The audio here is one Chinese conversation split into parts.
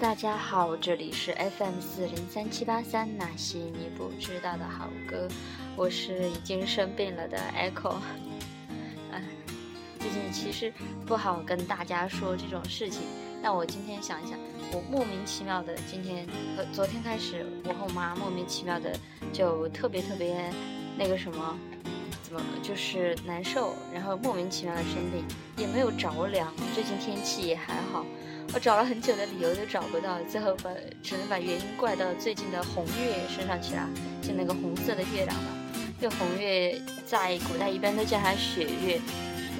大家好，这里是 FM 四零三七八三，那些你不知道的好歌，我是已经生病了的 Echo。嗯，最近其实不好跟大家说这种事情，但我今天想一想，我莫名其妙的今天和昨天开始，我和我妈莫名其妙的就特别特别那个什么，怎么就是难受，然后莫名其妙的生病，也没有着凉，最近天气也还好。我找了很久的理由都找不到，最后把只能把原因怪到最近的红月身上去了，就那个红色的月亮嘛。这红月在古代一般都叫它雪月，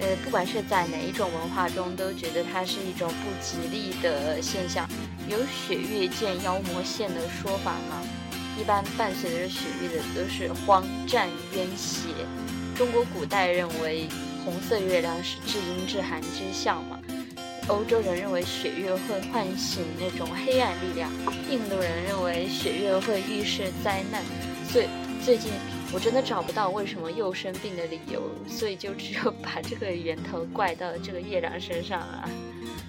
呃，不管是在哪一种文化中，都觉得它是一种不吉利的现象。有雪月见妖魔现的说法吗？一般伴随着雪月的都是荒战冤邪。中国古代认为红色月亮是至阴至寒之象嘛。欧洲人认为血月会唤醒那种黑暗力量，印度人认为血月会预示灾难，所以最近我真的找不到为什么又生病的理由，所以就只有把这个源头怪到这个月亮身上啊。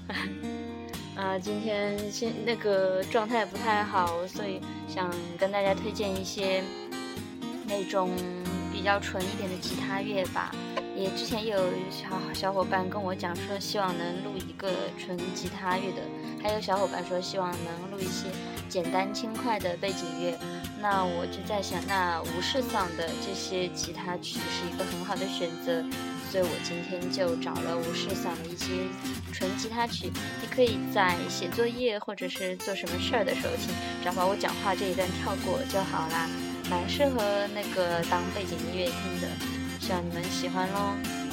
啊，今天先那个状态不太好，所以想跟大家推荐一些那种比较纯一点的吉他乐吧。也之前有小小伙伴跟我讲说，希望能录一个纯吉他乐的，还有小伙伴说希望能录一些简单轻快的背景乐。那我就在想，那无事丧的这些吉他曲是一个很好的选择，所以我今天就找了无事丧的一些纯吉他曲。你可以在写作业或者是做什么事儿的时候听，只要把我讲话这一段跳过就好啦，蛮适合那个当背景音乐听的。希望你们喜欢喽。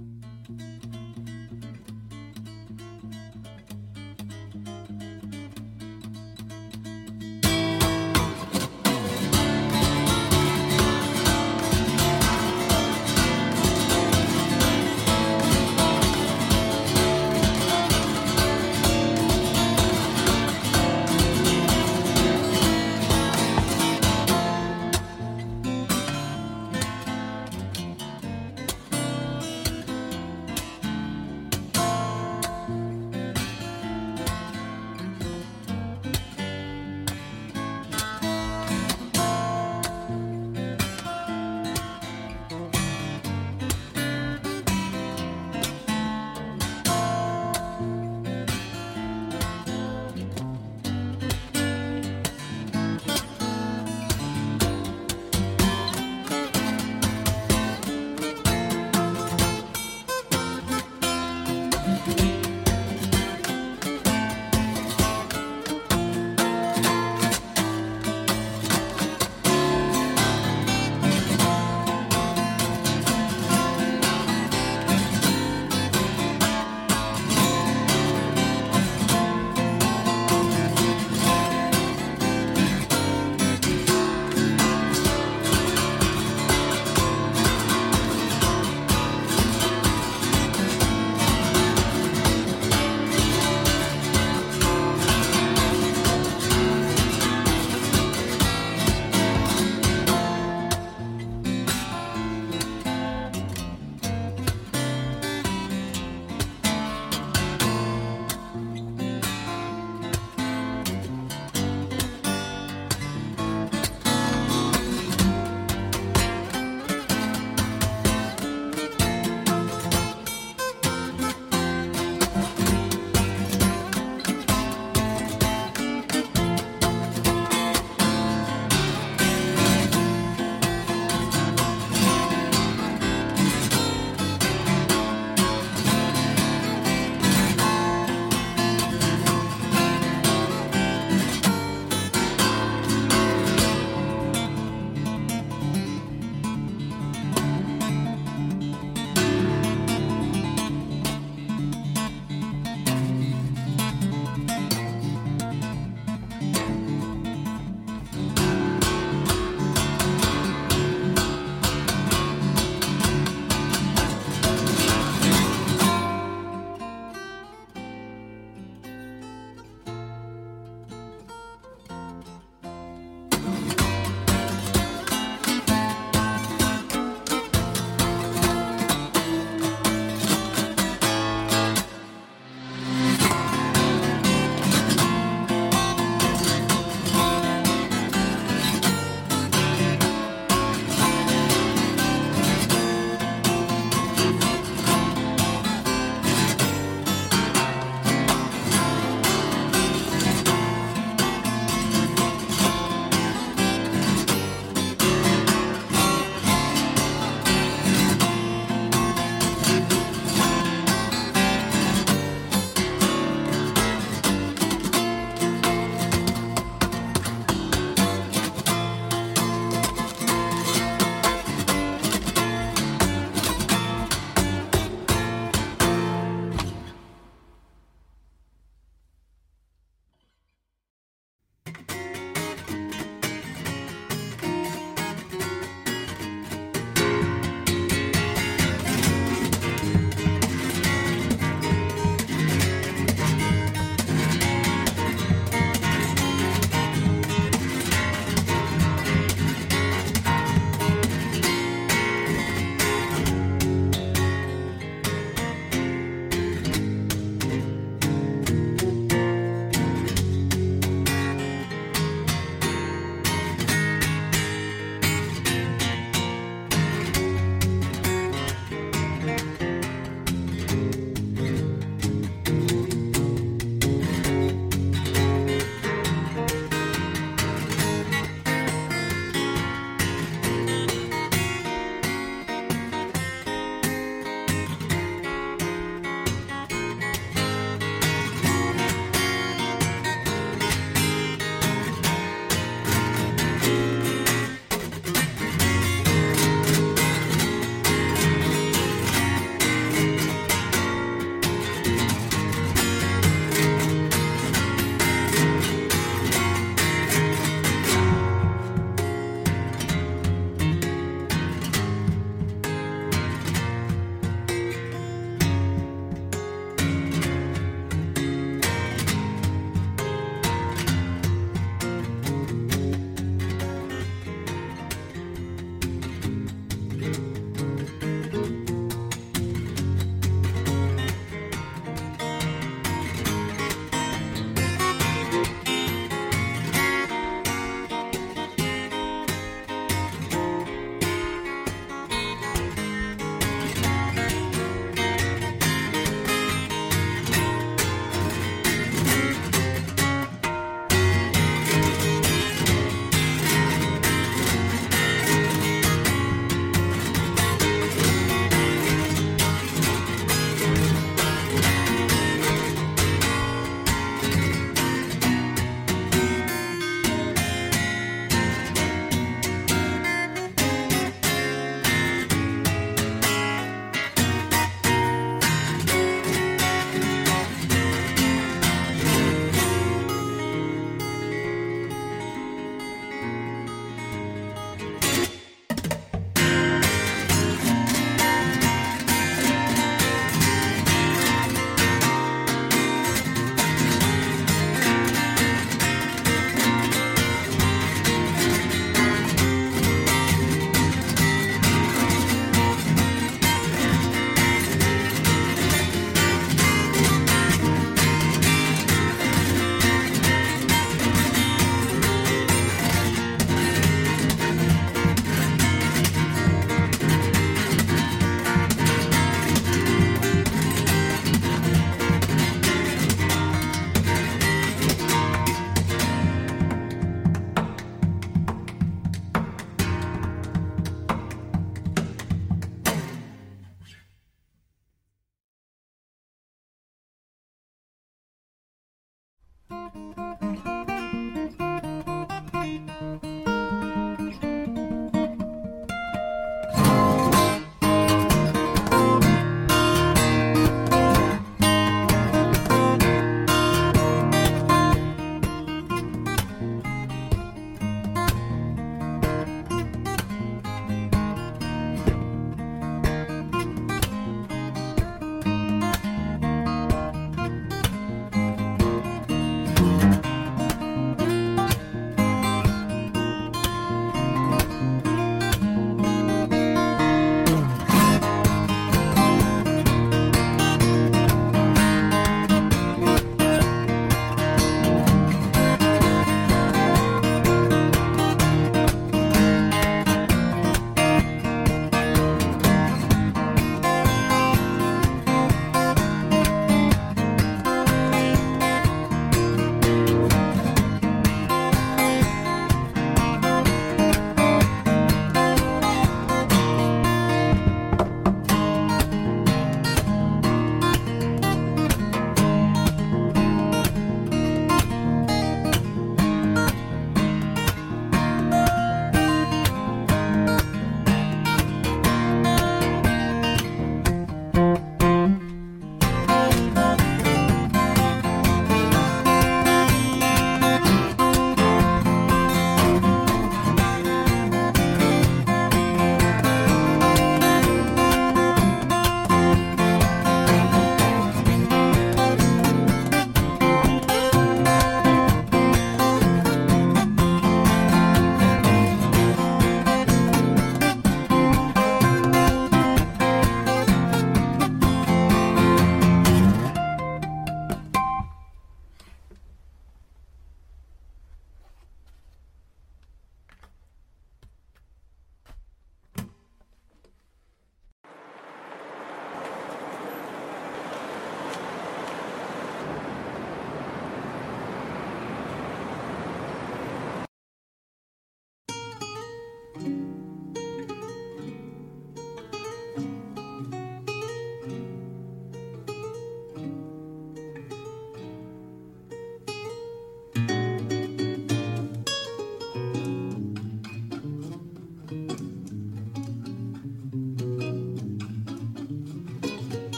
Thank you.